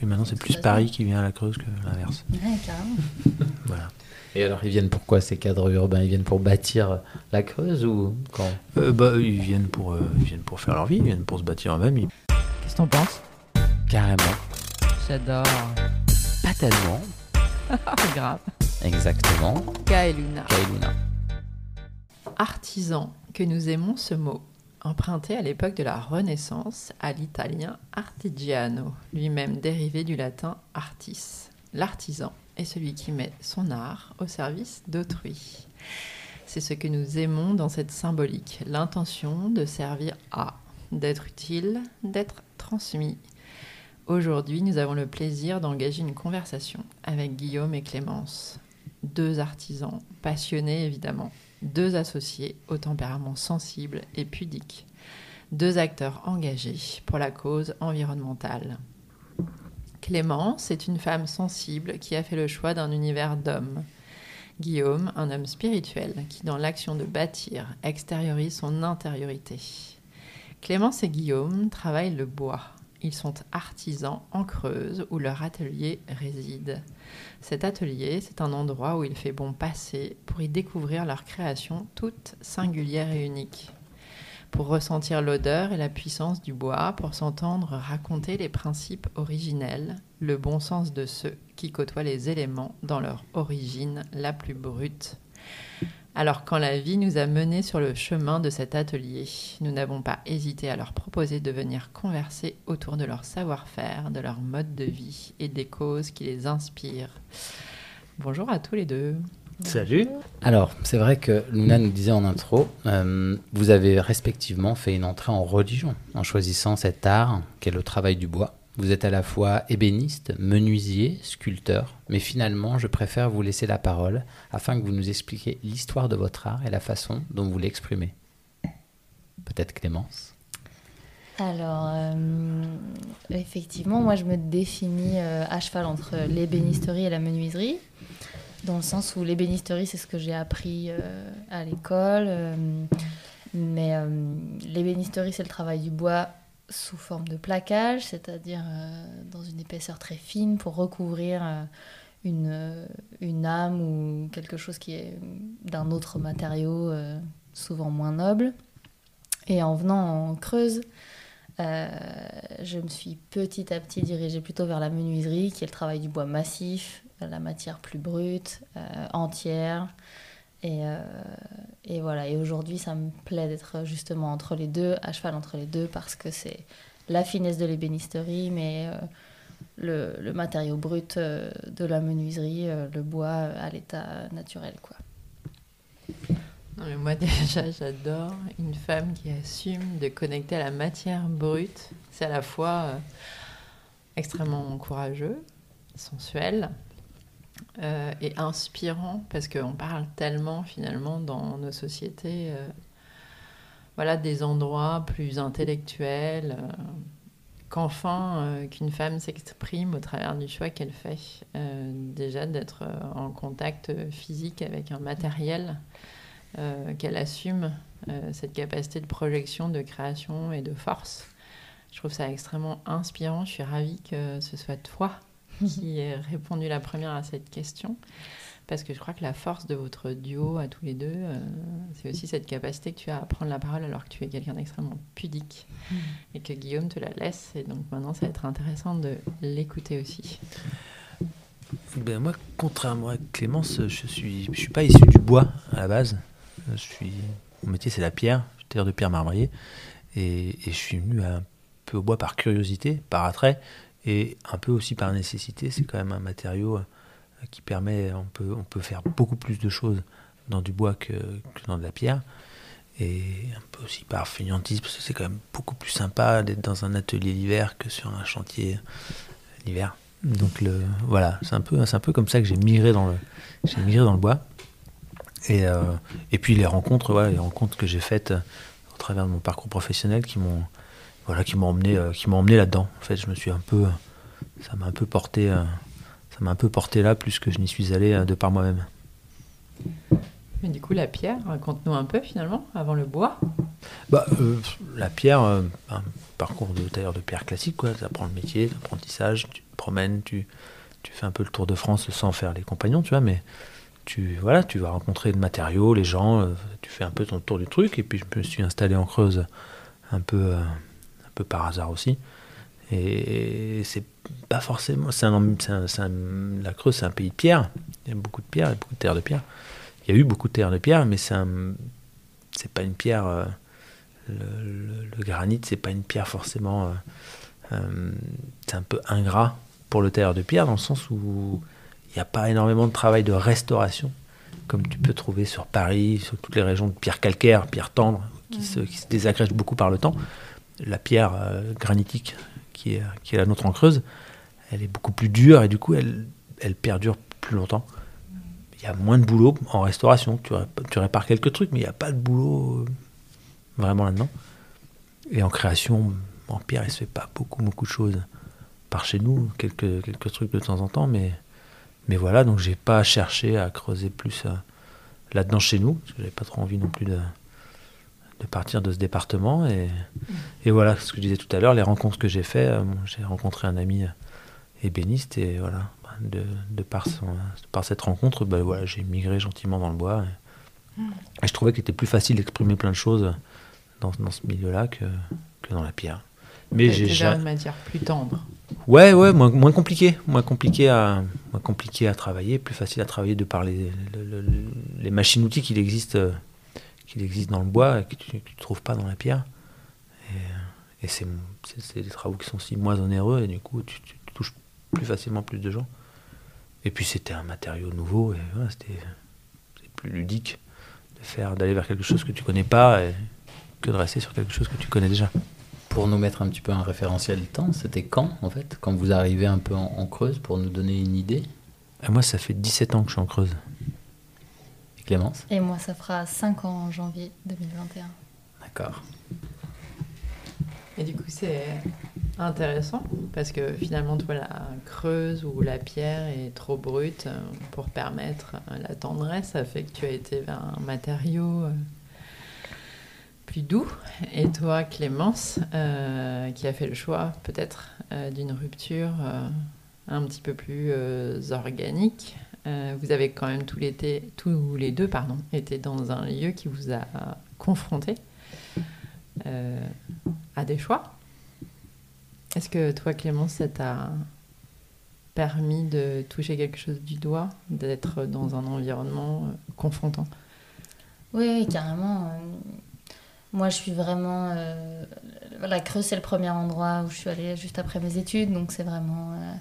Oui, maintenant c'est plus Paris qui vient à la Creuse que l'inverse. Ouais, carrément. Voilà. Et alors, ils viennent pour quoi ces cadres urbains? Ils viennent pour bâtir la Creuse ou quand? Euh, bah, ils viennent pour, euh, ils viennent pour faire leur vie, ils viennent pour se bâtir eux-mêmes. Ils- Qu'est-ce que t'en penses? Carrément. J'adore. Pas tellement. Grave. Exactement. Kaeluna. Kailuna. Artisan, que nous aimons ce mot, emprunté à l'époque de la Renaissance à l'italien artigiano, lui-même dérivé du latin artis. L'artisan est celui qui met son art au service d'autrui. C'est ce que nous aimons dans cette symbolique, l'intention de servir à, d'être utile, d'être transmis. Aujourd'hui, nous avons le plaisir d'engager une conversation avec Guillaume et Clémence, deux artisans passionnés évidemment, deux associés au tempérament sensible et pudique, deux acteurs engagés pour la cause environnementale. Clémence est une femme sensible qui a fait le choix d'un univers d'hommes. Guillaume, un homme spirituel qui, dans l'action de bâtir, extériorise son intériorité. Clémence et Guillaume travaillent le bois. Ils sont artisans en Creuse où leur atelier réside. Cet atelier, c'est un endroit où il fait bon passer pour y découvrir leur création toute singulière et unique. Pour ressentir l'odeur et la puissance du bois, pour s'entendre raconter les principes originels, le bon sens de ceux qui côtoient les éléments dans leur origine la plus brute. Alors quand la vie nous a menés sur le chemin de cet atelier, nous n'avons pas hésité à leur proposer de venir converser autour de leur savoir-faire, de leur mode de vie et des causes qui les inspirent. Bonjour à tous les deux. Salut. Alors, c'est vrai que Luna nous disait en intro, euh, vous avez respectivement fait une entrée en religion en choisissant cet art qu'est le travail du bois. Vous êtes à la fois ébéniste, menuisier, sculpteur, mais finalement, je préfère vous laisser la parole afin que vous nous expliquiez l'histoire de votre art et la façon dont vous l'exprimez. Peut-être Clémence Alors, euh, effectivement, moi je me définis euh, à cheval entre l'ébénisterie et la menuiserie, dans le sens où l'ébénisterie c'est ce que j'ai appris euh, à l'école, mais l'ébénisterie c'est le travail du bois sous forme de plaquage, c'est-à-dire euh, dans une épaisseur très fine pour recouvrir euh, une, euh, une âme ou quelque chose qui est d'un autre matériau, souvent moins noble. Et en venant en Creuse, je me suis petit à petit dirigée plutôt vers la menuiserie, qui est le travail du bois massif, la matière plus brute, entière. Et, euh, et voilà. Et aujourd'hui, ça me plaît d'être justement entre les deux, à cheval entre les deux, parce que c'est la finesse de l'ébénisterie, mais euh, le, matériau brut euh, de la menuiserie, le bois à l'état naturel, quoi. Mais moi déjà, j'adore une femme qui assume de connecter à la matière brute. C'est à la fois extrêmement courageux, sensuel euh, et inspirant parce qu'on parle tellement finalement dans nos sociétés, euh, voilà, des endroits plus intellectuels. euh, Qu'enfin, qu'une femme s'exprime au travers du choix qu'elle fait. Déjà d'être en contact physique avec un matériel qu'elle assume cette capacité de projection, de création et de force. Je trouve ça extrêmement inspirant. Je suis ravie que ce soit toi qui ait répondu la première à cette question. Parce que je crois que la force de votre duo à tous les deux, euh, c'est aussi cette capacité que tu as à prendre la parole alors que tu es quelqu'un d'extrêmement pudique et que Guillaume te la laisse. Et donc maintenant, ça va être intéressant de l'écouter aussi. Ben, moi, contrairement à Clémence, je suis, je suis pas issu du bois à la base. Je suis, mon métier, c'est la pierre. Je suis tailleur de pierre marbrier. Et, et je suis venu un peu au bois par curiosité, par attrait, et un peu aussi par nécessité. C'est quand même un matériau euh, qui permet, on peut, on peut faire beaucoup plus de choses dans du bois que, dans de la pierre. Et un peu aussi par fainéantise, parce que c'est quand même beaucoup plus sympa d'être dans un atelier l'hiver que sur un chantier l'hiver. Donc le, voilà, c'est un, peu, un peu comme ça que j'ai migré dans le, migré dans le bois. Et, euh, et puis les rencontres, voilà, les rencontres que j'ai faites euh, au travers de mon parcours professionnel qui m'ont voilà, qui m'ont emmené, euh, emmené là-dedans. En fait, je me suis un peu, ça m'a un peu porté, euh, ça m'a un peu porté là plus que je n'y suis allé euh, de par moi-même. Mais du coup, la pierre, raconte-nous un peu finalement, avant le bois. Bah, euh, la pierre, euh, un parcours de tailleur de pierre classique, quoi. Tu apprends le métier, l'apprentissage, tu promènes, tu, tu fais un peu le tour de France sans faire les compagnons, tu vois, mais tu, voilà, tu vas rencontrer le matériau, les gens, euh, tu fais un peu ton tour du truc, et puis je me suis installé en Creuse un peu, un peu par hasard aussi. Et c'est pas forcément. c'est un, c'est un- c'est un- la Creuse, c'est un pays de pierre. Il y a beaucoup de pierres, il y a beaucoup de terres de pierre. Il y a eu beaucoup de terres de pierre, mais c'est pas une pierre. euh, le, le- le granit, c'est pas une pierre forcément. euh, euh, c'est un peu ingrat pour le tailleur de pierre dans le sens où il n'y a pas énormément de travail de restauration comme tu peux trouver sur Paris, sur toutes les régions de pierre calcaire, pierre tendre, qui, se, qui se désagrègent beaucoup par le temps. La pierre euh, granitique, qui est, la nôtre en Creuse, elle est beaucoup plus dure et du coup, elle, perdure plus longtemps. Il y a moins de boulot en restauration. Tu, rép- tu répares quelques trucs, mais il n'y a pas de boulot euh, vraiment là-dedans. Et en création, en pierre, il se fait pas beaucoup, beaucoup de choses par chez nous, quelques, trucs de temps en temps, mais, mais voilà, donc j'ai pas cherché à creuser plus euh, là-dedans chez nous, parce que j'avais pas trop envie non plus de, de partir de ce département. Et, et voilà, ce que je disais tout à l'heure, les rencontres que j'ai fait, euh, j'ai rencontré un ami euh, ébéniste, et voilà, bah, de, de, par, son- par cette rencontre, bah, voilà, j'ai migré gentiment dans le bois. Et, et je trouvais qu'il était plus facile d'exprimer plein de choses dans, dans ce milieu-là que, que dans la pierre. Mais j'ai vers une matière plus tendre. Ouais, ouais, moins, moins compliqué, moins compliqué à, moins compliqué à travailler, plus facile à travailler de par les, le- le- les machines-outils qu'il existe, euh, qu'il existe dans le bois et que tu ne trouves pas dans la pierre. Et, et c'est, des travaux qui sont aussi moins onéreux et du coup tu, tu touches plus facilement plus de gens. Et puis c'était un matériau nouveau et voilà, c'était c'est plus ludique de faire, d'aller vers quelque chose que tu connais pas et que de rester sur quelque chose que tu connais déjà. Pour nous mettre un petit peu un référentiel de temps, c'était quand en fait? Quand vous arrivez un peu en, en Creuse pour nous donner une idée? Et moi, ça fait 17 ans que je suis en Creuse. Clémence Et moi, ça fera 5 ans en janvier 2021. D'accord. Et du coup, c'est intéressant parce que finalement, toi, la creuse ou la pierre est trop brute euh, pour permettre euh, la tendresse. Ça fait que tu as été vers un matériau euh, plus doux. Et toi, Clémence, euh, qui a fait le choix peut-être euh, d'une rupture euh, un petit peu plus euh, organique. Euh, vous avez quand même tous, l'été, tous les deux pardon, été dans un lieu qui vous a confronté euh, à des choix. Est-ce que toi, Clémence, ça t'a permis de toucher quelque chose du doigt, d'être dans un environnement euh, confrontant? Oui, carrément. euh, Moi, je suis vraiment. euh, la Creuse, c'est le premier endroit où je suis allée juste après mes études, donc c'est vraiment euh,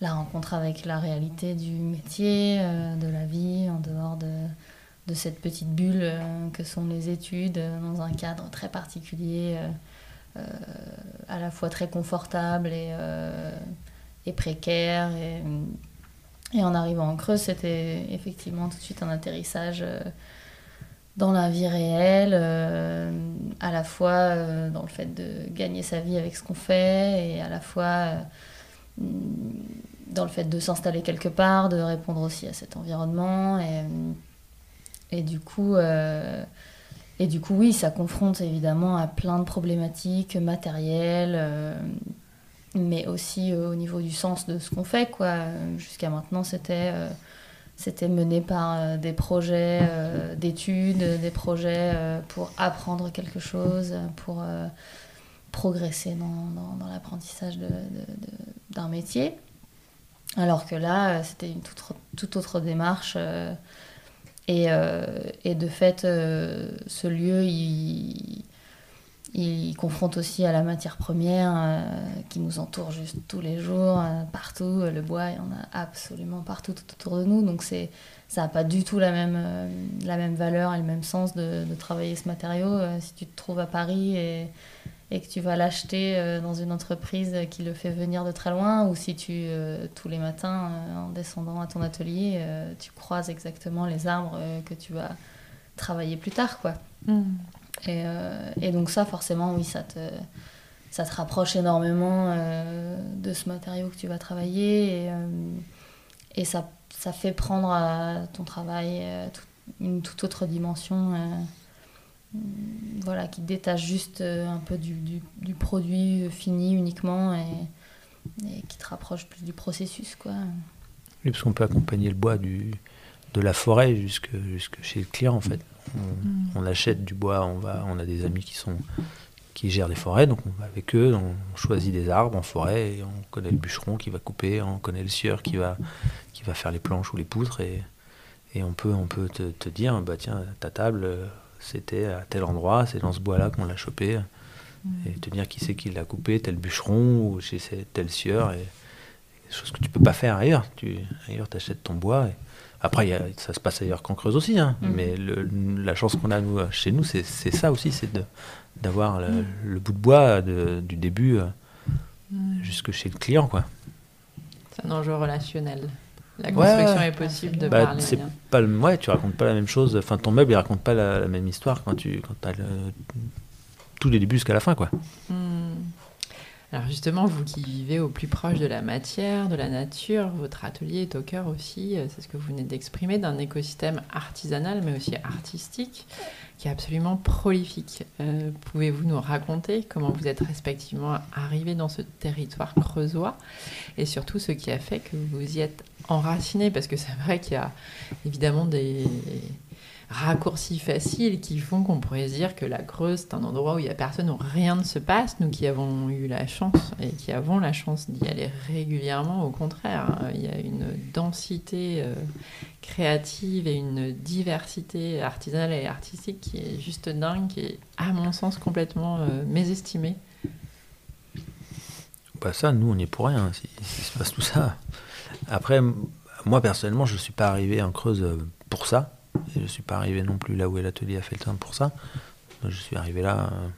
la rencontre avec la réalité du métier, euh, de la vie, en dehors de, cette petite bulle euh, que sont les études, euh, dans un cadre très particulier, à la fois très confortable et, précaire. Et, en arrivant en Creuse, c'était effectivement tout de suite un atterrissage. dans la vie réelle, à la fois dans le fait de gagner sa vie avec ce qu'on fait et à la fois dans le fait de s'installer quelque part, de répondre aussi à cet environnement. Et, du, coup, euh, et du coup, oui, ça confronte évidemment à plein de problématiques matérielles, euh, mais aussi euh, au niveau du sens de ce qu'on fait. quoi. Jusqu'à maintenant, c'était... c'était mené par des projets d'études, des projets pour apprendre quelque chose, pour progresser dans, l'apprentissage de- d'un métier. Alors que là, euh, c'était une toute, autre- démarche. euh, et, euh, et de fait, ce lieu, il, confronte aussi à la matière première qui nous entoure juste tous les jours, partout. Le bois, il y en a absolument partout tout autour de nous. Donc ça n'a pas du tout la même, valeur et le même sens de, de travailler ce matériau. Si tu te trouves à Paris et, et que tu vas l'acheter euh, dans une entreprise qui le fait venir de très loin, ou si tu, euh, tous les matins, euh, en descendant à ton atelier, tu croises exactement les arbres que tu vas travailler plus tard, quoi. Et, euh, et donc ça, forcément, oui, ça te, ça te rapproche énormément de ce matériau que tu vas travailler. Et, et ça, ça fait prendre à ton travail une toute autre dimension. Euh, voilà, qui te détache juste euh, un peu du, du, du produit fini uniquement et, et qui te rapproche plus du processus, quoi. Oui, parce qu'on peut accompagner le bois du, de la forêt jusque, jusque chez le client en fait. On, on achète du bois, on, va, on a des amis qui, sont, qui gèrent des forêts, donc on va avec eux, on choisit des arbres en forêt, et on connaît le bûcheron qui va couper, on connaît le sieur qui va, qui va faire les planches ou les poutres, et, et on peut, on peut te, te dire, bah tiens, ta table, euh, c'était à tel endroit, c'est dans ce bois-là qu'on l'a chopé, et te dire qui c'est qui l'a coupé, tel bûcheron ou chez tel sieur, et, des choses que tu peux pas faire ailleurs. Tu, ailleurs, tu achètes ton bois. Et... Après, il y a- ça se passe ailleurs qu'en Creuse aussi, hein. Mhm. mais le- la chance qu'on a nous, chez nous, c'est ça aussi, c'est d'avoir le, le bout de bois de- du début euh, jusque chez le client. Quoi. C'est un enjeu relationnel. La construction ouais. est possible de Bah, par les c'est liens. pas le, ouais, tu racontes pas la même chose. Enfin, ton meuble, il raconte pas la, la même histoire quand tu quand as le, tout les débuts jusqu'à la fin. Quoi. Hmm. Alors justement, vous qui vivez au plus proche de la matière, de la nature, votre atelier est au cœur aussi, euh, c'est ce que vous venez d'exprimer, d'un écosystème artisanal mais aussi artistique qui est absolument prolifique. Euh, Pouvez-vous nous raconter comment vous êtes respectivement arrivés dans ce territoire creusois et surtout ce qui a fait que vous y êtes enracinés Parce que c'est vrai qu'il y a évidemment des raccourcis faciles qui font qu'on pourrait dire que la Creuse, c'est un endroit où il n'y a personne, où rien ne se passe. Nous qui avons eu la chance et qui avons la chance d'y aller régulièrement, au contraire, hein, il y a une densité euh, créative et une diversité artisanale et artistique qui est juste dingue, qui est, à mon sens, complètement euh, mésestimée. Bah ça, nous, on est pour rien, si, si se passe tout ça. Après, moi, personnellement, je ne suis pas arrivé en Creuse euh, pour ça. Je ne suis pas arrivé non plus là où est l'atelier à Feltin pour ça. Je suis arrivé là, euh,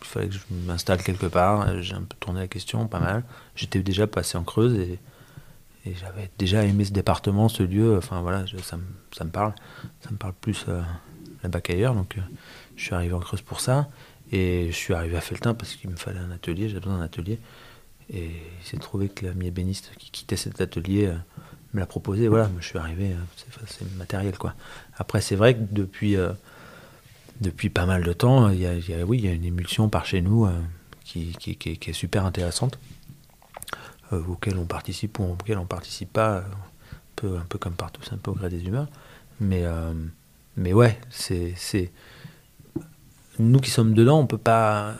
il fallait que je m'installe quelque part. J'ai un peu tourné la question, pas mal. J'étais déjà passé en Creuse et, j'avais déjà aimé ce département, ce lieu. Enfin voilà, ça, me, ça me parle. Ça me parle plus euh, là-bas qu'ailleurs. Donc euh, je suis arrivé en Creuse pour ça. Et je suis arrivé à Feltin parce qu'il me fallait un atelier, j'avais besoin d'un atelier. Et il s'est trouvé que l'ami ébéniste qui quittait cet atelier me l'a proposé. Voilà, je suis arrivé, euh, c'est matériel quoi. Après, c'est vrai que depuis, euh, depuis pas mal de temps, il y a, oui, y a une émulsion par chez nous euh, qui, qui- est- super intéressante, euh, auquel on participe ou auquel on participe pas, un peu, un peu comme partout, c'est un peu au gré des humeurs. Mais, mais ouais, c'est nous qui sommes dedans, on peut pas.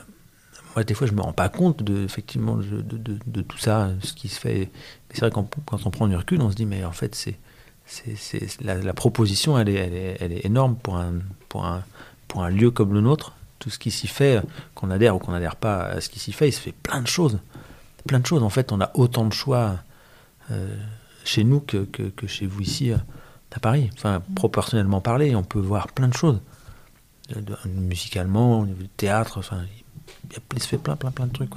Moi, des fois, je me rends pas compte de effectivement de, de- tout ça, ce qui se fait. Mais c'est vrai quand, quand on prend du recul, on se dit mais en fait c'est c'est, c'est- la, la proposition, elle est, elle est, elle est énorme pour un, pour un pour un lieu comme le nôtre. Tout ce qui s'y fait, qu'on adhère ou qu'on n'adhère pas à ce qui s'y fait, il se fait plein de choses, plein de choses. En fait, on a autant de choix euh, chez nous que, que, que chez vous ici euh, à Paris. Enfin, proportionnellement parlé, on peut voir plein de choses. Musicalement, au niveau du théâtre, enfin, il, se fait plein, plein, plein de trucs.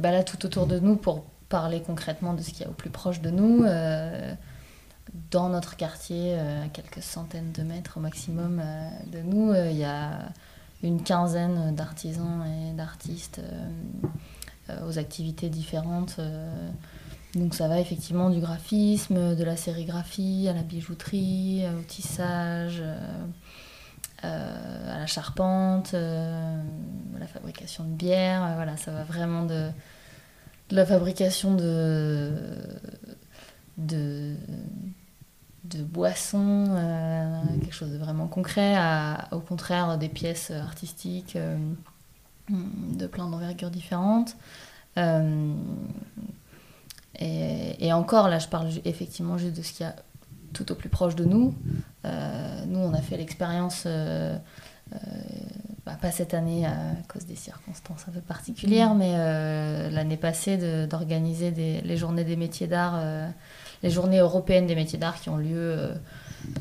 Bah là, tout autour de nous, pour parler concrètement de ce qu'il y a au plus proche de nous, euh, dans notre quartier, euh, à quelques centaines de mètres au maximum euh, de nous, il y a une quinzaine d'artisans et d'artistes aux activités différentes. donc ça va effectivement du graphisme, de la sérigraphie, à la bijouterie, au tissage. Euh, à la charpente, euh, la fabrication de bière, euh, voilà, ça va vraiment de, la fabrication de, de, boissons, quelque chose de vraiment concret, au contraire des pièces artistiques de plein d'envergures différentes. Et, et encore, là, je parle effectivement juste de ce qu'il y a tout au plus proche de nous. Euh, nous, on a fait l'expérience, euh, euh, bah, pas cette année à cause des circonstances un peu particulières, mais euh, l'année passée d'organiser les journées des métiers d'art, les journées européennes des métiers d'art qui ont lieu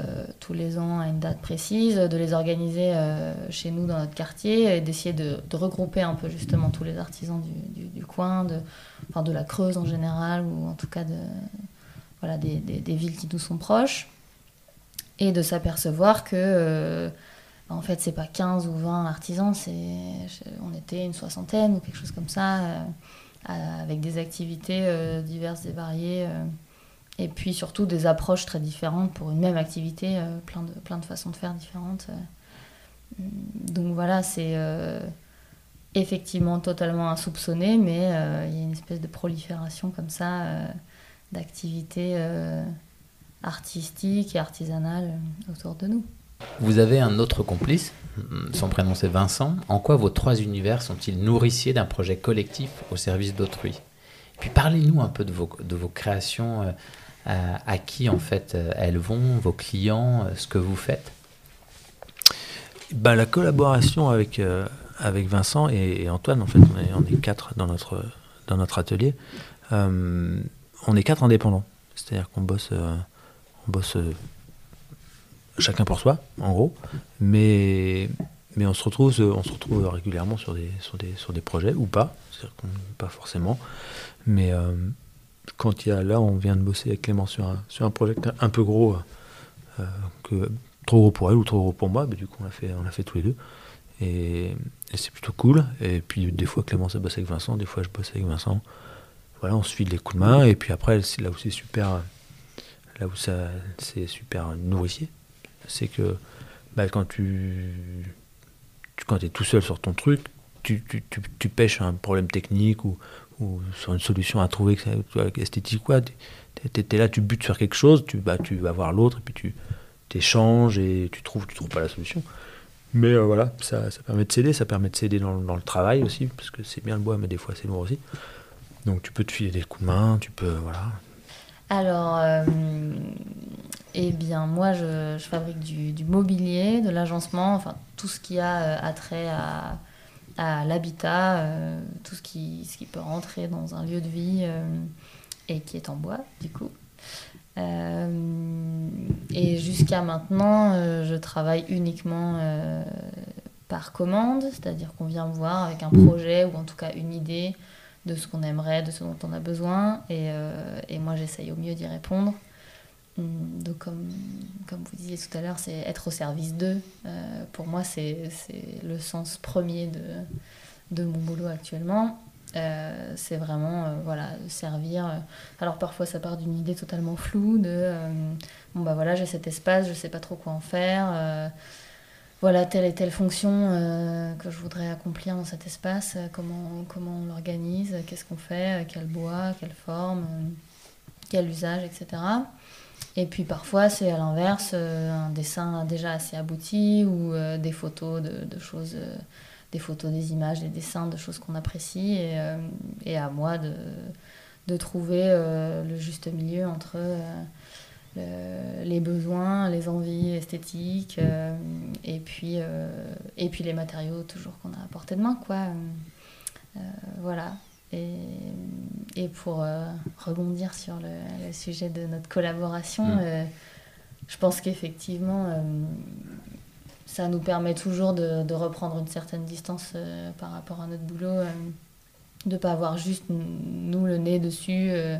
euh, tous les ans à une date précise, de les organiser euh, chez nous dans notre quartier et d'essayer de, de regrouper un peu justement tous les artisans du, du- du coin, de, enfin de la Creuse en général, ou en tout cas de, voilà, des, des- des villes qui nous sont proches, et de s'apercevoir que, euh, en fait, c'est pas 15 ou 20 artisans, c'est, on était une soixantaine ou quelque chose comme ça, euh, avec des activités euh, diverses et variées, euh, et puis surtout des approches très différentes pour une même activité, plein, de, plein de façons de faire différentes. Donc voilà, c'est. effectivement totalement insoupçonné, mais il y a une espèce de prolifération comme ça d'activités artistiques et artisanales autour de nous. Vous avez un autre complice, son prénom c'est Vincent. En quoi vos trois univers sont-ils nourriciers d'un projet collectif au service d'autrui? Et puis parlez-nous un peu de vos, de vos créations, euh, à, qui en fait euh, elles vont, vos clients, euh, ce que vous faites? Ben, la collaboration avec, euh, avec Vincent et, et Antoine, en fait, on est, on est quatre dans notre, dans notre atelier. Euh, on est quatre indépendants. C'est-à-dire qu'on bosse, euh, on bosse euh, chacun pour soi, en gros. Mais, mais on, se retrouve, euh, on se retrouve régulièrement sur des, sur des, sur des projets, ou pas. Pas forcément. Mais euh, quand il y a là, on vient de bosser avec Clément sur un, sur un projet un peu gros, euh, que, trop gros pour elle ou trop gros pour moi, du coup on l'a fait, fait tous les deux. Et, c'est plutôt cool. Et puis des fois Clément ça bosse avec Vincent, des fois je bosse avec Vincent. Voilà, on se file les coups de main. Et puis après, là c'est super, là où ça, c'est super nourricier, c'est que bah, quand tu, quand es tout seul sur ton truc, tu, tu, tu, tu pêches un problème technique ou, sur une solution à trouver, esthétique quoi. Tu es, là, tu butes sur quelque chose, tu, bah, tu vas voir l'autre et puis tu t'échanges et tu trouves, tu trouves pas la solution. Mais euh, voilà, ça, permet de s'aider, ça permet de s'aider dans, le- dans le travail aussi, parce que c'est bien le bois, mais des fois c'est lourd aussi. Donc tu peux te filer des coups de main, tu peux, voilà. Alors, euh, eh bien, moi, je, fabrique du, mobilier, de l'agencement, enfin, tout ce qui a euh, attrait à, l'habitat, euh, tout ce qui, peut rentrer dans un lieu de vie et qui est en bois, du coup. Et jusqu'à maintenant, je travaille uniquement par commande, c'est-à-dire qu'on vient me voir avec un projet ou en tout cas une idée de ce qu'on aimerait, de ce dont on a besoin, et, euh, et moi j'essaye au mieux d'y répondre. Hum, Donc comme, comme vous disiez tout à l'heure, c'est être au service d'eux. Euh, pour moi, c'est le sens premier de, de mon boulot actuellement. Euh, c'est vraiment voilà, servir. Alors parfois ça part d'une idée totalement floue de bon bah voilà j'ai cet espace, je sais pas trop quoi en faire. Voilà telle et telle fonction euh, que je voudrais accomplir dans cet espace, euh, comment, comment on l'organise, qu'est-ce qu'on fait, euh, quel bois, quelle forme, quel usage, etc. Et puis parfois c'est à l'inverse, un dessin déjà assez abouti ou des photos de, choses, des photos, des images, des dessins de choses qu'on apprécie et, à moi de, de trouver le juste milieu entre le- les besoins, les envies esthétiques euh, et, puis, euh, et puis les matériaux toujours qu'on a à portée de main. Quoi. Euh, voilà. Et, et pour euh, rebondir sur le, le sujet de notre collaboration, Mm. euh, je pense qu'effectivement, euh, ça nous permet toujours de, de reprendre une certaine distance euh, par rapport à notre boulot, euh, de ne pas avoir juste nous le nez dessus euh, euh,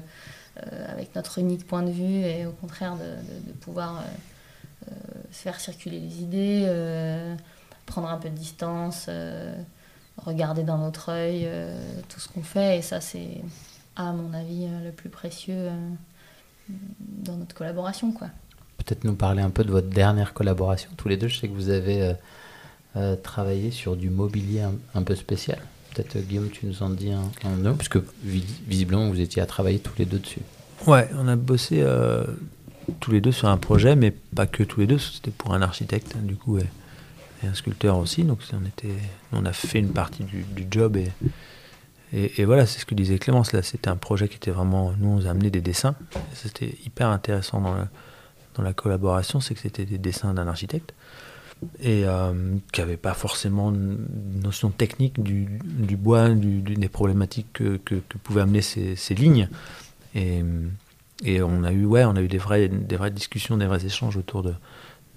avec notre unique point de vue et au contraire de, pouvoir euh, euh, faire circuler les idées, euh, prendre un peu de distance, euh, regarder d'un autre œil euh, tout ce qu'on fait et ça c'est à mon avis euh, le plus précieux euh, dans notre collaboration quoi. Peut-être nous parler un peu de votre dernière collaboration. Tous les deux, je sais que vous avez euh, euh, travaillé sur du mobilier un peu spécial. Peut-être euh, Guillaume, tu nous en dis un, mot, puisque vi- visiblement vous étiez à travailler tous les deux dessus. Ouais, on a bossé euh, tous les deux sur un projet, mais pas que tous les deux, c'était pour un architecte, hein, du coup, et, un sculpteur aussi. Donc on, était, on a fait une partie du, job et, voilà, c'est ce que disait Clémence. Là, c'était un projet qui était vraiment. Nous, on a amené des dessins. C'était hyper intéressant dans, le- dans la collaboration, c'est que c'était des dessins d'un architecte et euh, qui n'avait pas forcément une notion technique du, du bois, des problématiques que, que, pouvaient amener ces, lignes. Et, et on a eu, ouais, on a eu des, vraies, des vraies discussions, des vrais échanges autour de,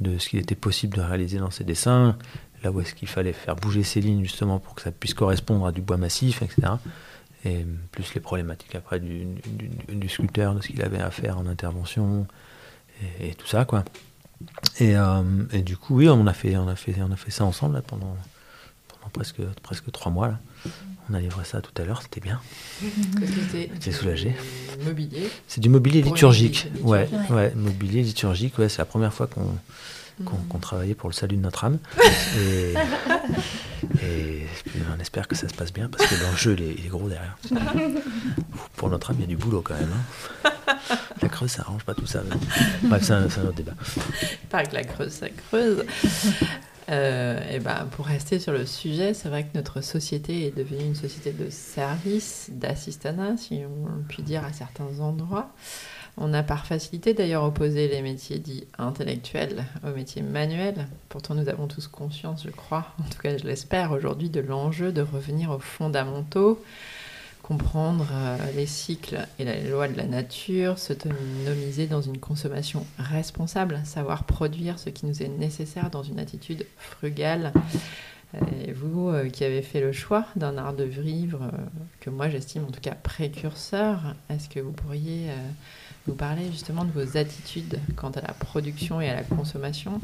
de ce qu'il était possible de réaliser dans ces dessins, là où est-ce qu'il fallait faire bouger ces lignes justement pour que ça puisse correspondre à du bois massif, etc. Et plus les problématiques après du- du sculpteur, de ce qu'il avait à faire en intervention, et, et tout ça, quoi. Et, euh, et du coup, oui, on a fait, on a fait, on a fait ça ensemble là, pendant, pendant presque, presque trois mois. Là. On a livré ça tout à l'heure, c'était bien. T'es soulagé Mobilier. C'est du mobilier liturgique. Ouais. ouais, mobilier liturgique. Ouais, c'est la première fois qu'on qu'on qu'on travaillait pour le salut de notre âme. Et, et on espère que ça se passe bien parce que l'enjeu, il, est- il est gros derrière. Pour notre âme, il y a du boulot quand même. hein. La creuse, ça arrange pas tout ça. mais- Bref, c'est un, c'est un autre débat. Pas que la creuse, ça creuse. Euh, et ben, pour rester sur le sujet, c'est vrai que notre société est devenue une société de service, d'assistanat, si on peut dire à certains endroits. On a par facilité d'ailleurs opposé les métiers dits intellectuels aux métiers manuels. Pourtant, nous avons tous conscience, je crois, en tout cas je l'espère aujourd'hui, de l'enjeu de revenir aux fondamentaux, comprendre euh, les cycles et les lois de la nature, s'autonomiser dans une consommation responsable, savoir produire ce qui nous est nécessaire dans une attitude frugale. Vous euh, qui avez fait le choix d'un art de vivre euh, que moi j'estime en tout cas précurseur, est-ce que vous pourriez nous parler justement de vos attitudes quant à la production et à la consommation.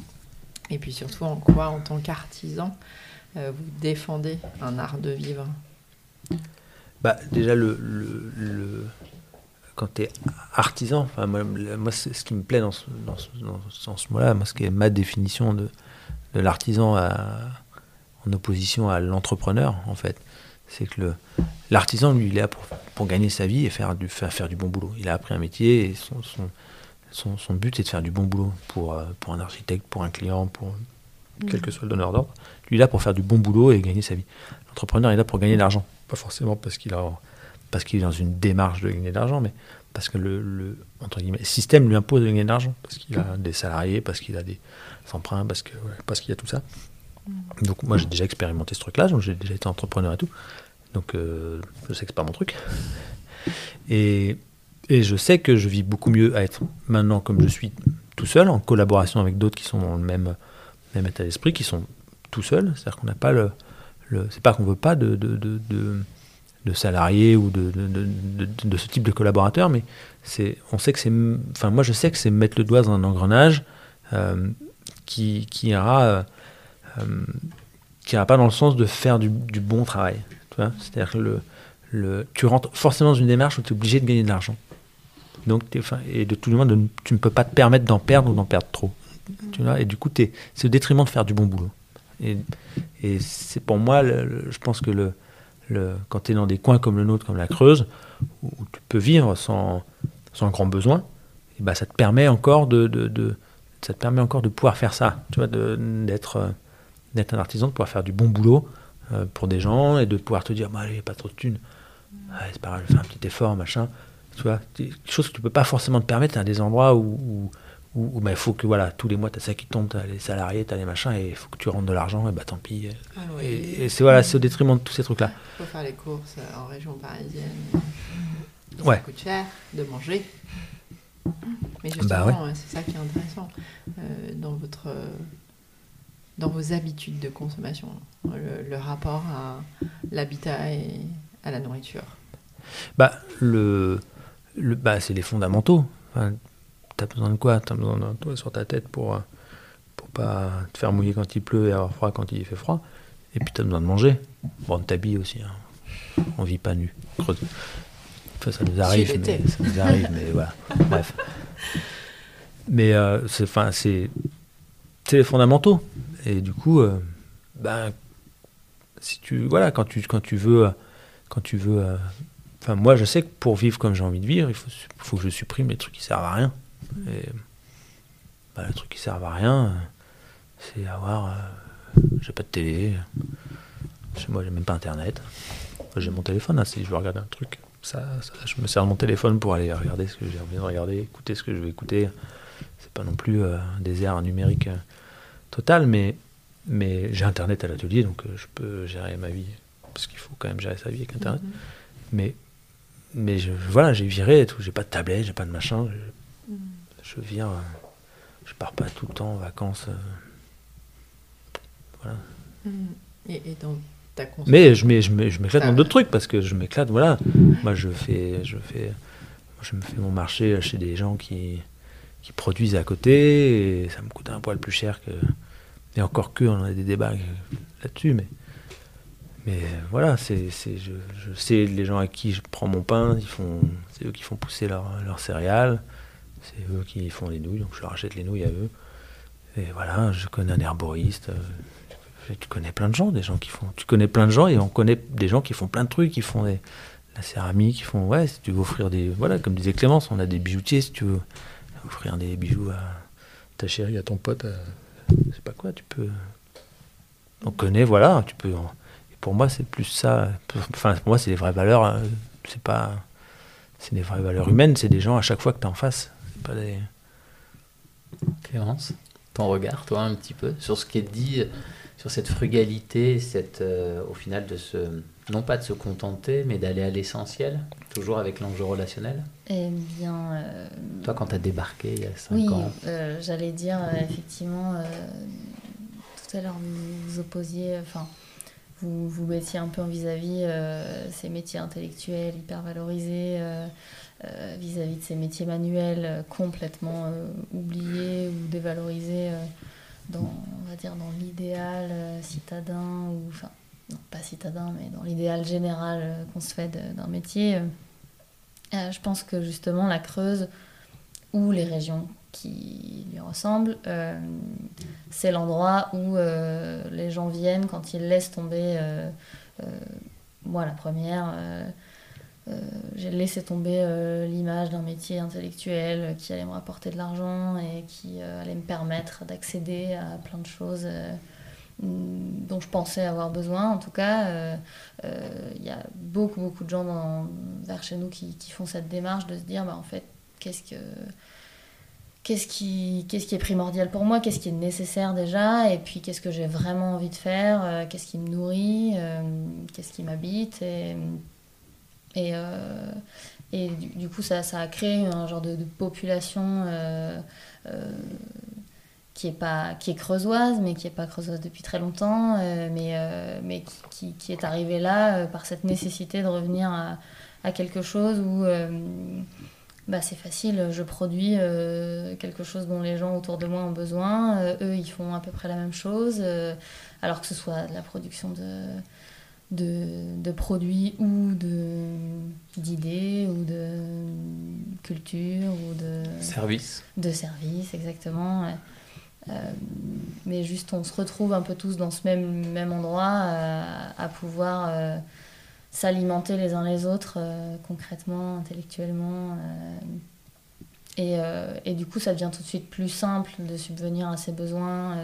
Et puis surtout en quoi, en tant qu'artisan, euh, vous défendez un art de vivre? Bah, déjà, le, quand tu es artisan, moi, ce qui me plaît dans ce, mot-là, moi, ce qui est ma définition de, l'artisan en opposition à l'entrepreneur, en fait, c'est que l'artisan, lui, il est là pour, pour gagner sa vie et faire du, faire, faire du bon boulot. Il a appris un métier et son, son, son, son but, c'est de faire du bon boulot pour, euh, pour un architecte, pour un client, pour quel que soit le donneur d'ordre. Lui, il est là pour faire du bon boulot et gagner sa vie. L'entrepreneur est là pour gagner de l'argent. Pas forcément parce qu'il a parce qu'il est dans une démarche de gagner de l'argent, mais parce que le, le entre guillemets, système lui impose de gagner de l'argent, parce qu'il a des salariés, parce qu'il a des emprunts, parce ouais, parce qu'il y a tout ça. Donc moi j'ai déjà expérimenté ce truc-là, j'ai déjà été entrepreneur et tout, donc euh, je sais que c'est pas mon truc. Et, et je sais que je vis beaucoup mieux à être maintenant comme je suis tout seul, en collaboration avec d'autres qui sont dans le même, même état d'esprit, qui sont tout seuls. C'est-à-dire qu'on n'a pas le, le c'est pas qu'on veut pas de, de, de, de- salariés ou de, de, ce type de collaborateurs, mais c'est, on sait que c'est, enfin moi je sais que c'est mettre le doigt dans un engrenage euh, qui, qui ira, euh, qui ira pas dans le sens de faire du, bon travail. C'est-à-dire que le, le, tu rentres forcément dans une démarche où tu es obligé de gagner de l'argent. Donc, et de tout le monde, de- tu ne peux pas te permettre d'en perdre ou d'en perdre trop. Tu vois et du coup, t'es- c'est au détriment de faire du bon boulot. Et, et c'est pour moi, je pense que le, quand tu es dans des coins comme le nôtre, comme la Creuse, où, tu peux vivre sans, sans grand besoin, et ben, ça te permet encore de, de, ça te permet encore de pouvoir faire ça, tu vois, d'être euh, d'être un artisan, de pouvoir faire du bon boulot euh, pour des gens et de pouvoir te dire, bah, allez, pas trop de thunes, c'est pas grave, je fais un petit effort, machin, tu vois, des choses que tu peux pas forcément te permettre à des endroits où, où, où- où, bah, il faut que voilà, tous les mois, tu as ça qui tombe, tu as les salariés, tu as les machins, et il faut que tu rentres de l'argent, et bah tant pis. Et, et c'est voilà, c'est au détriment de tous ces trucs-là. Il faut faire les courses en région parisienne. Ça Ouais. coûte cher de manger. Mais justement, Bah ouais. euh, c'est ça qui est intéressant euh, dans votre dans vos habitudes de consommation, le, le rapport à l'habitat et à la nourriture. Bah, le, le, bah, c'est les fondamentaux. Enfin, t'as besoin de quoi? T'as besoin d'un toit sur ta tête pour, pour pas te faire mouiller quand il pleut et avoir froid quand il fait froid. Et puis t'as besoin de manger. Bon, de t'habiller aussi. Hein. On vit pas nu. Creuse. Enfin, ça nous arrive, mais ça nous arrive, mais voilà. Bref. Mais euh, c'est, enfin, c'est, c'est les fondamentaux. Et du coup, euh, ben, si tu, voilà, quand tu, quand tu veux, quand tu veux euh, Enfin, moi, je sais que pour vivre comme j'ai envie de vivre, il faut, faut que je supprime les trucs qui servent à rien. Et bah, les trucs qui servent à rien, euh, c'est avoir. euh, j'ai pas de télé. Chez moi, j'ai même pas internet. J'ai mon téléphone, hein, si je veux regarder un truc. Ça, ça, je me sers de mon téléphone pour aller regarder ce que j'ai envie de regarder, écouter ce que je veux écouter. C'est pas non plus euh, un désert numérique euh, total, mais, mais j'ai internet à l'atelier, donc euh, je peux gérer ma vie. Parce qu'il faut quand même gérer sa vie avec internet. Mais, mais je, voilà, j'ai viré et tout. J'ai pas de tablette, j'ai pas de machin. Je, je vire. euh, je pars pas tout le temps en vacances. euh, voilà. Et, et consommation. Mais je m'é- je m'é- je m'éclate Ça, dans d'autres trucs parce que je m'éclate. Voilà. Moi, je fais, je fais, je me fais mon marché chez des gens qui, qui produisent à côté et ça me coûte un poil plus cher que. Et encore que, on a des débats là-dessus, mais. Mais voilà, c'est, je, je sais les gens à qui je prends mon pain, ils font, c'est eux qui font pousser leurs leurs céréales, c'est eux qui font les nouilles, donc je leur achète les nouilles à eux. et voilà, je connais un herboriste. euh, tu connais plein de gens, des gens qui font. Tu connais plein de gens et on connaît des gens qui font plein de trucs, qui font des- la céramique, qui font. Ouais, si tu veux offrir des. Voilà, comme disait Clémence, on a des bijoutiers, si tu veux offrir des bijoux à ta chérie, à ton pote, quoi, tu peux. On connaît, voilà, tu peux. pour moi, c'est plus ça. Enfin, pour moi, c'est les vraies valeurs. euh, C'est pas. C'est des vraies valeurs humaines, c'est des gens à chaque fois que tu en face. C'est pas des. Clémence, ton regard, toi, un petit peu, sur ce qui est dit, sur cette frugalité, cette, euh, au final, de se, non pas de se contenter, mais d'aller à l'essentiel, toujours avec l'enjeu relationnel. Eh bien, euh, Toi, quand tu as débarqué il y a 5 oui, ans, euh, j'allais dire euh, effectivement, tout à l'heure vous vous opposiez, enfin, vous, vous mettiez un peu en vis-à-vis ces métiers intellectuels hyper valorisés vis-à-vis de ces métiers manuels complètement oubliés ou dévalorisés dans, on va dire, dans l'idéal citadin ou, enfin, non, pas citadin, mais dans l'idéal général euh, qu'on se fait d'un métier. euh. Euh, je pense que justement la Creuse ou les régions qui lui ressemblent, c'est l'endroit où les gens viennent quand ils laissent tomber. moi, la première, j'ai laissé tomber l'image d'un métier intellectuel qui allait me rapporter de l'argent et qui allait me permettre d'accéder à plein de choses. Euh, dont je pensais avoir besoin. En tout cas, euh, euh, il y a beaucoup, beaucoup de gens dans- vers chez nous qui, font cette démarche de se dire, bah, en fait, qu'est-ce que... Qu'est-ce qui, qu'est-ce qui est primordial pour moi Qu'est-ce qui est nécessaire déjà Et puis, qu'est-ce que j'ai vraiment envie de faire euh, Qu'est-ce qui me nourrit euh, Qu'est-ce qui m'habite Et, euh, du, coup, ça, a créé un genre de, population euh, euh, qui est pas qui est creusoise mais qui est pas creusoise depuis très longtemps euh, mais euh, mais qui, qui, qui est arrivée là euh, par cette nécessité de revenir à, à quelque chose où bah, c'est facile je produis quelque chose dont les gens autour de moi ont besoin eux ils font à peu près la même chose alors que ce soit de la production de de, de produits ou de d'idées ou de culture ou de service. de service, exactement. ouais. Euh, mais juste, on se retrouve un peu tous dans ce même, même endroit euh, à pouvoir euh, s'alimenter les uns les autres concrètement, intellectuellement. et, et du coup, ça devient tout de suite plus simple de subvenir à ses besoins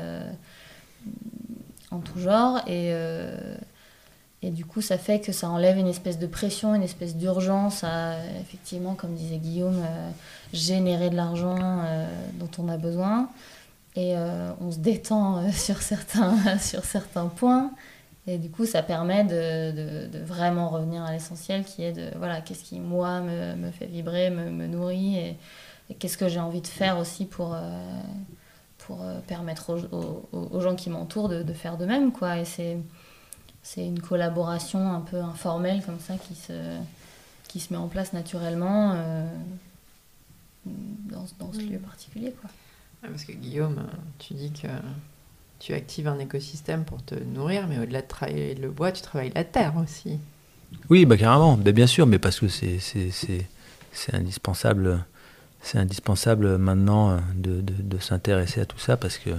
en tout genre. Et, et du coup, ça fait que ça enlève une espèce de pression, une espèce d'urgence à, effectivement, comme disait Guillaume, générer de l'argent dont on a besoin. Et euh, on se détend euh, sur, certains, sur certains points. Et du coup, ça permet de, de- de vraiment revenir à l'essentiel qui est de, voilà, qu'est-ce qui, moi, me, me fait vibrer, me, me nourrit et, et qu'est-ce que j'ai envie de faire aussi pour, euh, pour permettre aux, aux- aux gens qui m'entourent de, de faire de même, quoi. Et c'est, c'est une collaboration un peu informelle comme ça qui se, qui se met en place naturellement euh, dans, ce- dans ce lieu particulier, quoi. Parce que Guillaume, euh, tu dis que tu actives un écosystème pour te nourrir, mais au-delà de travailler le bois, tu travailles la terre aussi. Oui, bah carrément, bien sûr, mais parce que c'est indispensable, c'est indispensable maintenant euh, de, s'intéresser à tout ça parce que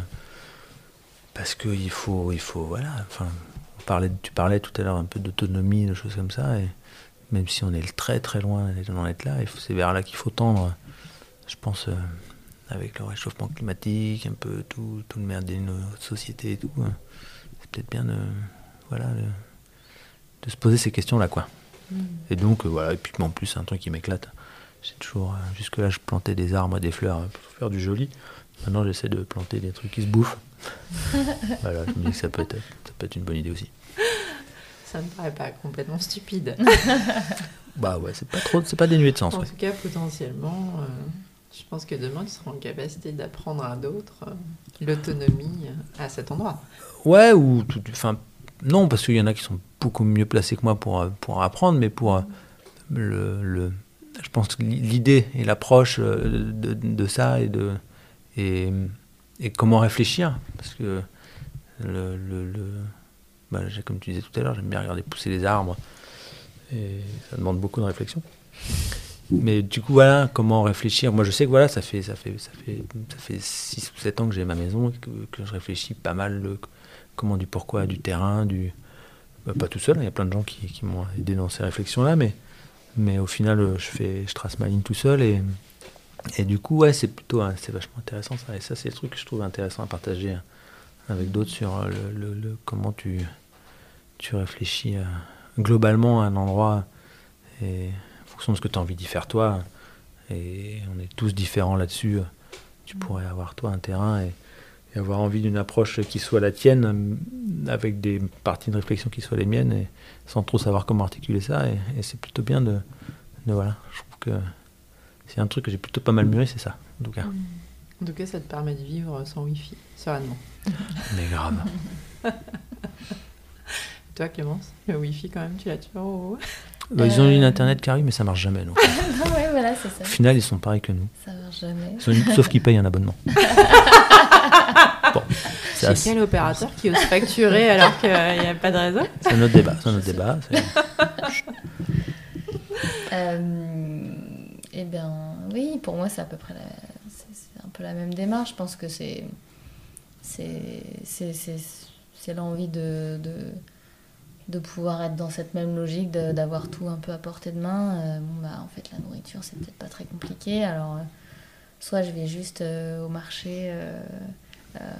parce il faut il faut voilà, enfin tu parlais tout à l'heure un peu d'autonomie, de choses comme ça, et même si on est très très loin d'en être là, c'est vers là qu'il faut tendre. Je pense euh, avec le réchauffement climatique, un peu tout tout le merdier de notre société et tout, euh, c'est peut-être bien de voilà de, de se poser ces questions-là, quoi. Et donc, euh, voilà, et puis en plus, c'est un truc qui m'éclate. J'ai toujours, euh, jusque-là, je plantais des arbres, des fleurs euh, pour faire du joli. Maintenant, j'essaie de planter des trucs qui se bouffent. voilà, je me dis que ça peut être, ça peut être une bonne idée aussi. Ça me paraît pas complètement stupide. Bah ouais, c'est pas trop, c'est pas dénué de sens. en ouais. tout cas, potentiellement, euh, je pense que demain, tu seras en capacité d'apprendre à d'autres euh, l'autonomie euh, à cet endroit. Ouais, ou tout, enfin, non, parce qu'il y en a qui sont beaucoup mieux placés que moi pour, euh, pour apprendre, mais pour le, le- je pense que l'idée et l'approche de, de ça et de et, et comment réfléchir, parce que le, le, bah, comme tu disais tout à l'heure, j'aime bien regarder pousser les arbres et ça demande beaucoup de réflexion. Mais du coup, voilà, comment réfléchir Moi, je sais que voilà, ça fait, ça fait, ça fait, ça fait 6 ou 7 ans que j'ai ma maison, que, que je réfléchis pas mal comment du pourquoi, du terrain, du. bah, pas tout seul, il y a plein de gens qui, m'ont aidé dans ces réflexions-là, mais, mais au final, je, fais, je trace ma ligne tout seul et, et du coup, ouais, c'est plutôt hein, c'est vachement intéressant ça. Et ça, c'est le truc que je trouve intéressant à partager avec d'autres sur euh, le, comment tu, tu réfléchis euh, globalement à un endroit et fonction de ce que tu as envie d'y faire toi. Et on est tous différents là-dessus. Tu pourrais avoir toi un terrain et, et avoir envie d'une approche qui soit la tienne, avec des parties de réflexion qui soient les miennes, et sans trop savoir comment articuler ça. Et, et c'est plutôt bien de, de- voilà. Je trouve que c'est un truc que j'ai plutôt pas mal mûri, c'est ça, en tout cas. En tout cas, ça te permet de vivre sans Wi-Fi, sereinement. Mais grave. Toi, Clémence, le Wi-Fi quand même, tu l'as toujours au- Bah, ils ont une internet qui arrive, mais ça marche jamais. Donc. Ah ouais, voilà, c'est Au ça. final, ils sont pareils que nous. Ça marche jamais. Sauf qu'ils payent un abonnement. bon, c'est assez- quel opérateur qui ose facturer alors qu'il n'y a pas de réseau? C'est un autre débat. C'est un autre débat. Euh, eh bien, oui, pour moi, c'est à peu près la, c'est, un peu la même démarche. Je pense que c'est, c'est, c'est, c'est, c'est l'envie de, de, de pouvoir être dans cette même logique, d'avoir tout un peu à portée de main. Euh, bon, bah, en fait, la nourriture, c'est peut-être pas très compliqué. Alors, euh, soit je vais juste euh, au marché.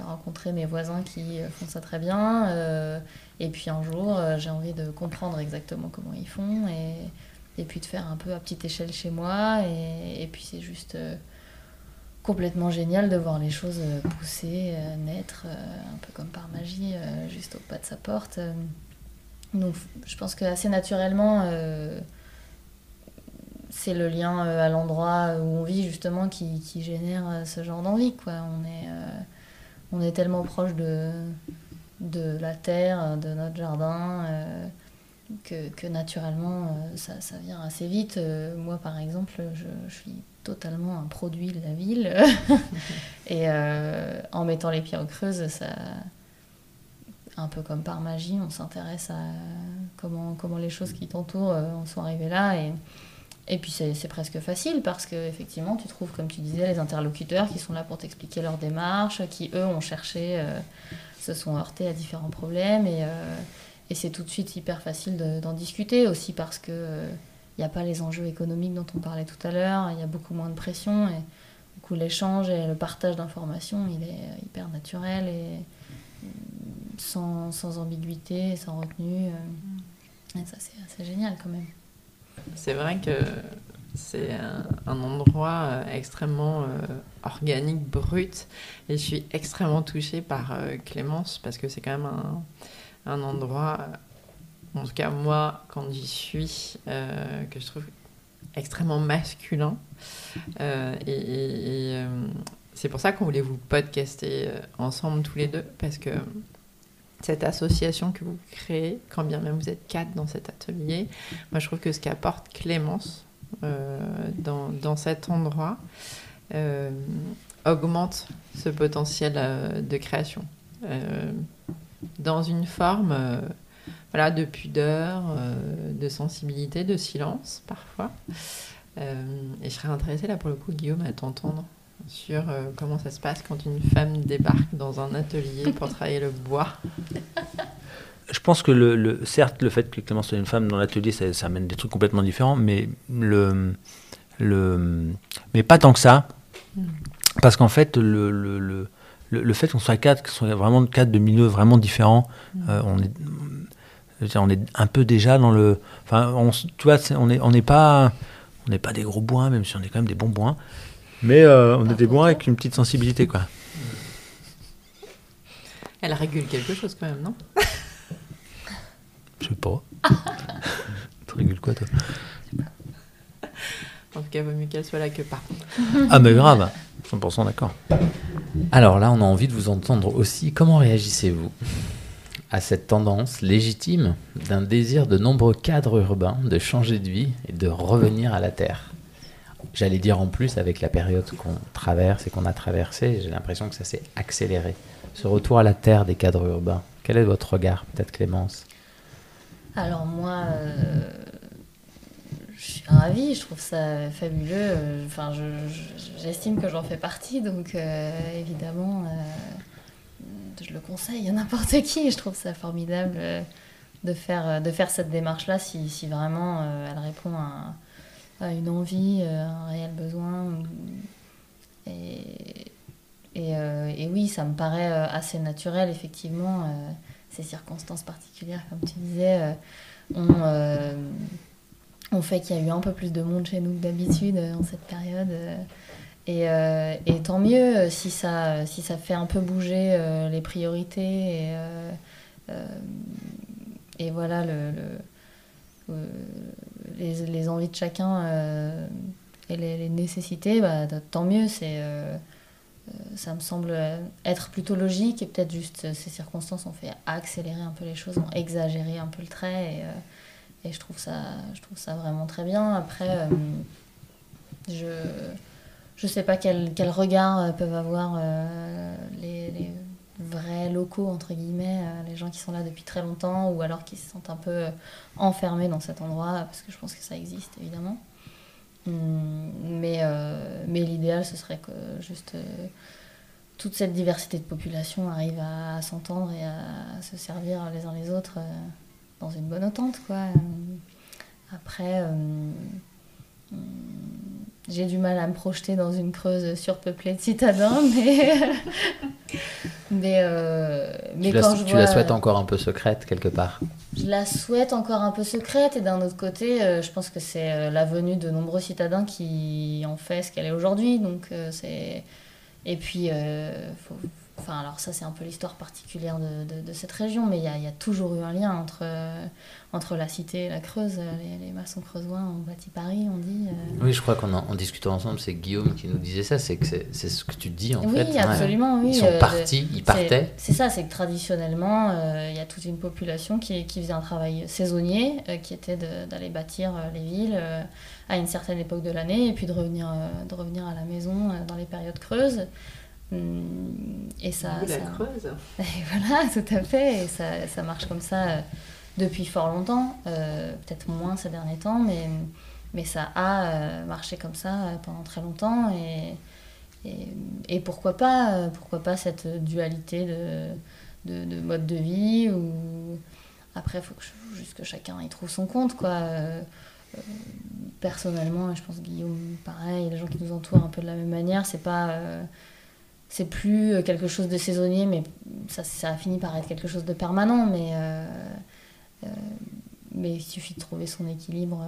rencontrer mes voisins qui font ça très bien et puis un jour j'ai envie de comprendre exactement comment ils font et, et puis de faire un peu à petite échelle chez moi. Et, et puis c'est juste complètement génial de voir les choses pousser, naître, un peu comme par magie, juste au pas de sa porte. Donc je pense que assez naturellement, euh, c'est le lien euh, à l'endroit où on vit justement qui, génère euh, ce genre d'envie. On, est, tellement proche de, la terre, de notre jardin. que, naturellement ça, vient assez vite. Moi par exemple, je, je suis totalement un produit de la ville et en mettant les pieds en creuse, ça, un peu comme par magie, on s'intéresse à comment, comment les choses qui t'entourent euh, sont arrivées là. Et, et puis c'est presque facile parce que effectivement tu trouves comme tu disais les interlocuteurs qui sont là pour t'expliquer leur démarche, qui eux ont cherché, euh, se sont heurtés à différents problèmes. Et euh, et c'est tout de suite hyper facile de- d'en discuter aussi parce que il n'y a pas les enjeux économiques dont on parlait tout à l'heure, il y a beaucoup moins de pression et du coup l'échange et le partage d'informations il est hyper naturel. Et euh, sans, sans ambiguïté, sans retenue. euh. Et ça c'est génial quand même. C'est vrai que c'est un, un endroit euh, extrêmement euh, organique, brut. Et je suis extrêmement touchée par euh, Clémence parce que c'est quand même un, un endroit, en tout cas moi, quand j'y suis, euh, que je trouve extrêmement masculin. Euh, et et- et, euh, c'est pour ça qu'on voulait vous podcaster euh, ensemble tous les deux parce que cette association que vous créez, quand bien même vous êtes quatre dans cet atelier, moi, je trouve que ce qu'apporte Clémence euh, dans, dans cet endroit euh, augmente ce potentiel de création. Dans une forme voilà, de pudeur, de sensibilité, de silence parfois. Et je serais intéressée là pour le coup, Guillaume, à t'entendre sur euh, comment ça se passe quand une femme débarque dans un atelier pour travailler le bois. Je pense que, le, le- certes, le fait que Clémence soit une femme dans l'atelier, ça, ça amène des trucs complètement différents, mais, le, le, mais pas tant que ça. Mm. Parce qu'en fait, le, le, le, fait qu'on soit quatre, qu'on soit vraiment quatre de milieux vraiment différents, euh, on est. on est un peu déjà dans le. Enfin, on, tu vois, on n'est on n'est pas, on n'est pas des gros bois, même si on est quand même des bons bois. Mais euh, on des bois avec une petite sensibilité, quoi. Elle régule quelque chose quand même, non? Je sais pas. tu rigoles quoi, toi? En tout cas, vaut mieux qu'elle soit là que pas. Ah, mais grave, 100% d'accord. Alors là, on a envie de vous entendre aussi. Comment réagissez-vous à cette tendance légitime d'un désir de nombreux cadres urbains de changer de vie et de revenir à la terre? J'allais dire en plus, avec la période qu'on traverse et qu'on a traversée, j'ai l'impression que ça s'est accéléré. Ce retour à la terre des cadres urbains, quel est votre regard, peut-être Clémence? Alors moi, euh, je suis ravie, je trouve ça fabuleux. Enfin, je- je- j'estime que j'en fais partie, donc euh, évidemment, euh, je le conseille à n'importe qui. Je trouve ça formidable de faire, de faire cette démarche-là si, si vraiment elle répond à une envie, euh, un réel besoin. Et, euh, et oui, ça me paraît euh, assez naturel, effectivement, ces circonstances particulières, comme tu disais, ont, fait qu'il y a eu un peu plus de monde chez nous que d'habitude en cette période. et, et tant mieux si ça, si ça fait un peu bouger les priorités et, et voilà le, le- les, envies de chacun euh, et les, nécessités, bah, tant mieux. Euh, euh, ça me semble être plutôt logique et peut-être juste ces circonstances ont fait accélérer un peu les choses, ont exagéré un peu le trait et, je, trouve ça, je trouve ça vraiment très bien. Après, je je sais pas quel, regard peuvent avoir les vrais locaux, entre guillemets, euh, les gens qui sont là depuis très longtemps ou alors qui se sentent un peu euh, enfermés dans cet endroit, parce que je pense que ça existe évidemment. Hum, Mais, euh, mais l'idéal, ce serait que juste toute cette diversité de population arrive à, s'entendre et à, se servir les uns les autres dans une bonne entente. Quoi. Après, j'ai du mal à me projeter dans une creuse surpeuplée de citadins, mais, mais, euh, mais tu, la, quand je tu vois... la souhaites encore un peu secrète quelque part. Je la souhaite encore un peu secrète et d'un autre côté, euh, je pense que c'est euh, la venue de nombreux citadins qui en fait ce qu'elle est aujourd'hui. Donc euh, c'est et puis faut- enfin alors ça c'est un peu l'histoire particulière de, de- de cette région, mais il y a, il y a toujours eu un lien entre euh, entre la cité et la Creuse. Les, les maçons creusois ont bâti Paris, on dit. euh. Oui, je crois qu'en en discutant ensemble, c'est Guillaume qui nous disait ça, c'est que c'est ce que tu dis en oui, fait. Ouais. absolument, oui. Ils sont euh, partis, ils partaient. C'est ça, c'est que traditionnellement, euh, il y a toute une population qui, qui faisait un travail saisonnier, euh, qui était d'aller bâtir euh, les villes euh, à une certaine époque de l'année, et puis de revenir, euh, de revenir à la maison euh, dans les périodes creuses. Hum, Et ça, la Creuse. et voilà, tout à fait. Et ça, ça marche comme ça euh, depuis fort longtemps. Euh, Peut-être moins ces derniers temps, mais, mais ça a euh, marché comme ça pendant très longtemps. Et, et, et pourquoi pas Pourquoi pas cette dualité de, de, de mode de vie ou... Après, il faut que, je- juste que chacun y trouve son compte, quoi. Euh, personnellement, je pense Guillaume, pareil, les gens qui nous entourent un peu de la même manière, c'est pas... c'est plus euh, quelque chose de saisonnier, mais ça, ça a fini par être quelque chose de permanent. Mais, euh, euh, mais il suffit de trouver son équilibre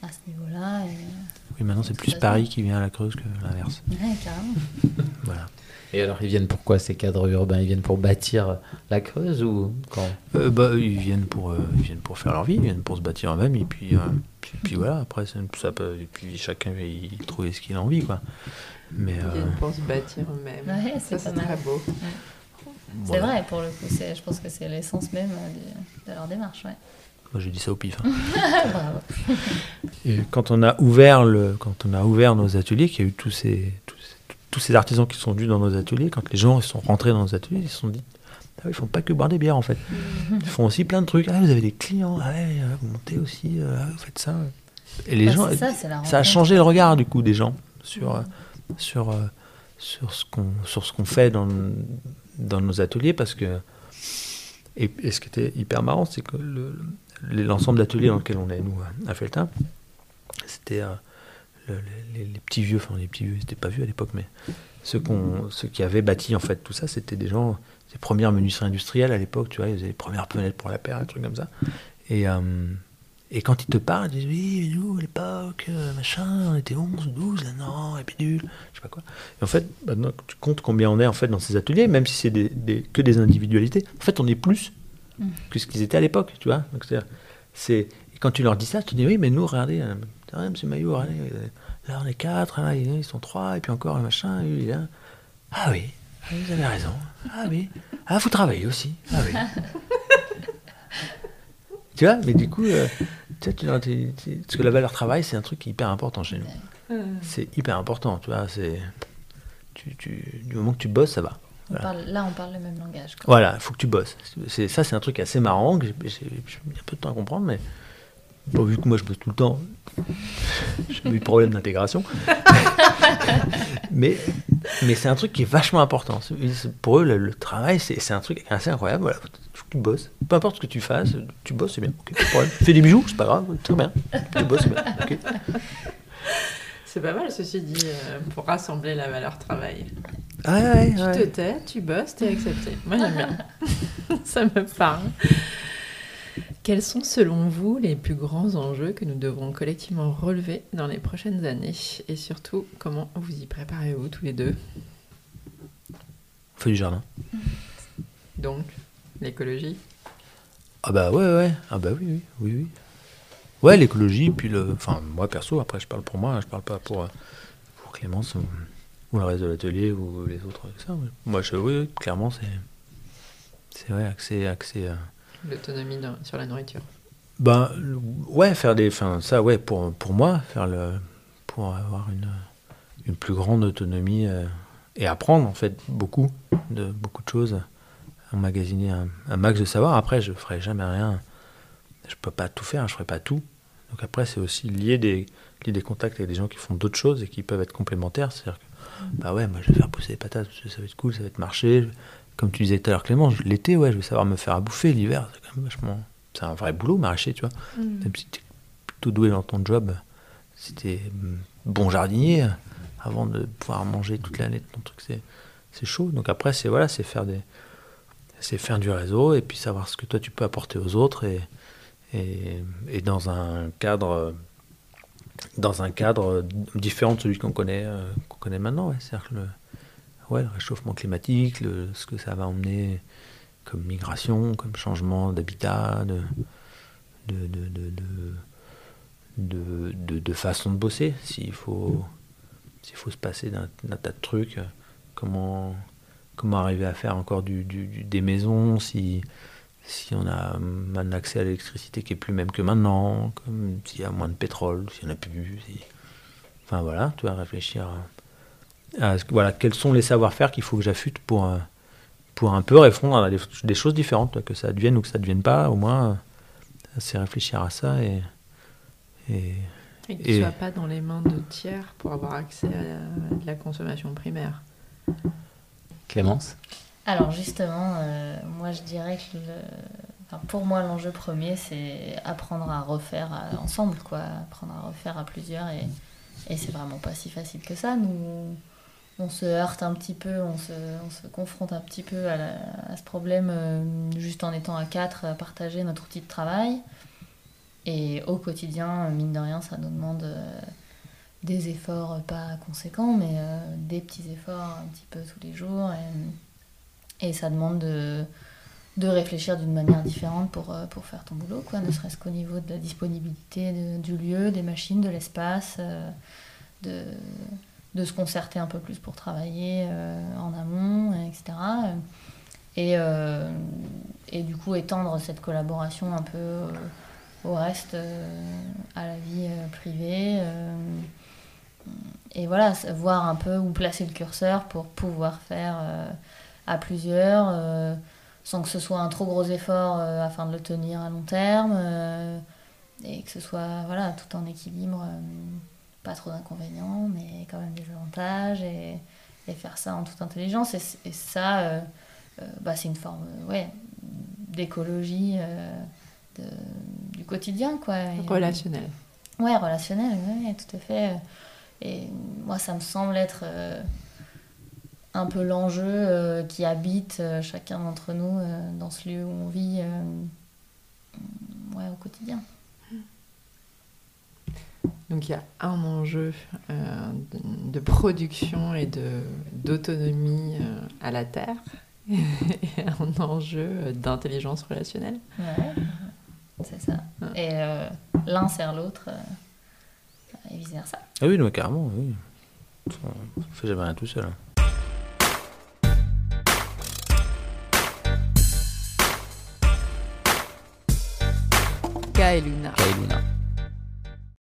à ce niveau-là. et, Oui, maintenant c'est plus. Paris qui vient à la Creuse que l'inverse. ouais, carrément. Voilà. Et alors, ils viennent pour quoi ces cadres urbains? Ils viennent pour bâtir la Creuse ou quand? Euh, bah, ils viennent pour euh, ils viennent pour faire leur vie, ils viennent pour se bâtir eux-mêmes et puis, euh, puis, puis voilà. Après ça, ça peut et puis chacun il trouve ce qu'il a envie quoi. Mais Ils euh, viennent pour se bâtir eux-mêmes. Ouais, ça, c'est c'est pas mal. très beau. C'est voilà. vrai, pour le coup. c'est- Je pense que c'est l'essence même euh, de, de leur démarche. Ouais. Moi j'ai dit ça au pif. hein. Bravo. Et quand on a ouvert le, quand on a ouvert nos ateliers, qu'il y a eu tous ces, tous ces, tous ces artisans qui sont venus dans nos ateliers, quand les gens ils sont rentrés dans nos ateliers, ils se sont dit, ah ils font pas que boire des bières en fait. Ils font aussi plein de trucs. Ah, vous avez des clients, ah, euh, vous montez aussi, ah, vous faites ça. Et les Bah, gens, ça, a changé le regard du coup des gens sur, sur, euh, sur ce qu'on fait dans, dans nos ateliers parce que et, ce qui était hyper marrant c'est que le- le- l'ensemble d'ateliers dans lequel on est nous à Feltin c'était euh, le- les, les- petits vieux enfin les petits vieux ils n'étaient pas vieux à l'époque mais ceux, ceux qui avaient bâti en fait tout ça c'était des gens des premières menuiseries industrielles à l'époque tu vois ils faisaient les premières fenêtres pour la paire des trucs comme ça. Et euh, et quand ils te parlent, ils disent oui, mais nous, à l'époque, euh, machin, on était 11, 12, là, non, et bidule, je sais pas quoi. Et en fait, maintenant que tu comptes combien on est en fait dans ces ateliers, même si c'est des, des- que des individualités, en fait, on est plus Mm. que ce qu'ils étaient à l'époque, tu vois. Donc, c'est, et quand tu leur dis ça, tu dis oui, mais nous, regardez, euh, ah, monsieur Maillot, regardez, euh, là, on est quatre, là, ils sont trois, et puis encore, machin, là. Ah oui, ah oui, vous avez raison. Ah oui, ah, vous travaillez aussi. Ah oui. Tu vois, mais du coup, euh, tu sais, tu- tu- tu- parce que la valeur travail, c'est un truc qui est hyper important chez nous. C'est hyper important, tu vois. C'est, du moment que tu bosses, ça va. On Voilà. parle- là, on parle le même langage. quoi. Voilà, il faut que tu bosses. C'est, ça, c'est un truc assez marrant que j'ai, mis un peu de temps à comprendre, mais Bon, vu que moi je bosse tout le temps, j'ai eu de problème d'intégration. mais mais c'est un truc qui est vachement important. Pour eux, le, le travail, c'est c'est un truc assez incroyable. Voilà, tu bosses. Peu importe ce que tu fasses, tu bosses, c'est bien. ok, pas de problème. Fais des bijoux, c'est pas grave, très bien. Tu bosses, c'est bien. C'est pas mal, ceci dit, euh, pour rassembler la valeur travail. Ah ouais, Tu ouais. te tais, tu bosses, t'es accepté. Moi, j'aime bien. Ça me parle. Quels sont, selon vous, les plus grands enjeux que nous devrons collectivement relever dans les prochaines années? Et surtout, comment vous y préparez-vous tous les deux? Fait du jardin. Donc, l'écologie Ah bah ouais, ouais. Ah bah oui, oui, oui, oui. Ouais, l'écologie, puis le... Enfin, moi, perso, après, je parle pour moi, je parle pas pour, euh, pour Clémence ou, ou le reste de l'atelier ou les autres avec ça. ouais. Moi, je, oui, clairement, c'est... C'est vrai, accès... accès à- L'autonomie sur la nourriture. Ben, ouais, faire des... Enfin, ça, ouais, pour, pour moi, faire le... Pour avoir une, une plus grande autonomie euh, et apprendre, en fait, beaucoup de, beaucoup de choses. Emmagasiner un, un max de savoir. Après, je ferai jamais rien. Je peux pas tout faire, je ferai pas tout. Donc après, c'est aussi lier des, lier des contacts avec des gens qui font d'autres choses et qui peuvent être complémentaires. C'est-à-dire que, bah ouais, moi, je vais faire pousser des patates, parce que ça va être cool, ça va être marché. Comme tu disais tout à l'heure, Clément, l'été, ouais, je vais savoir me faire à bouffer. L'hiver, c'est quand même vachement... C'est un vrai boulot, maraîcher, tu vois. Même si tu es plutôt doué dans ton job, si tu es bon jardinier, avant de pouvoir manger toute l'année ton truc, c'est, c'est chaud. Donc après, c'est voilà, c'est faire des, c'est faire du réseau et puis savoir ce que toi tu peux apporter aux autres et, et, dans un cadre, dans un cadre différent de celui qu'on connaît, euh, qu'on connaît maintenant. Ouais. Que le, ouais, le réchauffement climatique, ce que ça va emmener comme migration, comme changement d'habitat, de, de, de, de, de, façon de bosser. S'il faut, s'il faut se passer d'un, d'un tas de trucs, euh, comment, comment arriver à faire encore du, du- du- des maisons si, si on a un accès à l'électricité qui est plus même que maintenant, comme s'il y a moins de pétrole, s'il n'y en a plus. si- Enfin voilà, tu vas réfléchir à, à ce que- voilà, quels sont les savoir-faire qu'il faut que j'affûte pour, euh, pour un peu répondre à des, des choses différentes, que ça advienne ou que ça ne devienne pas, au moins, euh, c'est réfléchir à ça et. et Et que tu Et- sois pas dans les mains de tiers pour avoir accès à de la consommation primaire. Clémence Alors justement, euh, moi je dirais que pour moi l'enjeu premier c'est apprendre à refaire ensemble, quoi, apprendre à refaire à plusieurs et, et c'est vraiment pas si facile que ça. Nous, on se heurte un petit peu, on se, on se confronte un petit peu à ce problème euh, juste en étant à quatre, à partager notre outil de travail. Et au quotidien, mine de rien, ça nous demande euh, des efforts pas conséquents, mais euh, des petits efforts un petit peu tous les jours. Et, ça demande de, de réfléchir d'une manière différente pour, euh, pour faire ton boulot, quoi, ne serait-ce qu'au niveau de la disponibilité du lieu, des machines, de l'espace, euh, de, de se concerter un peu plus pour travailler en amont, etc. Et, et du coup, étendre cette collaboration un peu au reste, à la vie privée. Et voilà, voir un peu où placer le curseur pour pouvoir faire euh, à plusieurs, euh, sans que ce soit un trop gros effort euh, afin de le tenir à long terme, et que ce soit voilà, tout en équilibre, pas trop d'inconvénients, mais quand même des avantages, et, et faire ça en toute intelligence. Et, et ça, bah, c'est une forme ouais, d'écologie du quotidien. Quoi. Relationnel. Ouais, relationnel, ouais, tout à fait. Et moi, ça me semble être euh, un peu l'enjeu euh, qui habite euh, chacun d'entre nous dans ce lieu où on vit euh, ouais, au quotidien. Donc il y a un enjeu euh, de, production et de- d'autonomie euh, à la Terre et un enjeu d'intelligence relationnelle. Ouais, c'est ça. Ouais. Et euh, l'un sert l'autre et vice-versa. Ah oui, non, carrément, oui. On fait jamais rien tout seul. hein. K et Luna. Kailuna.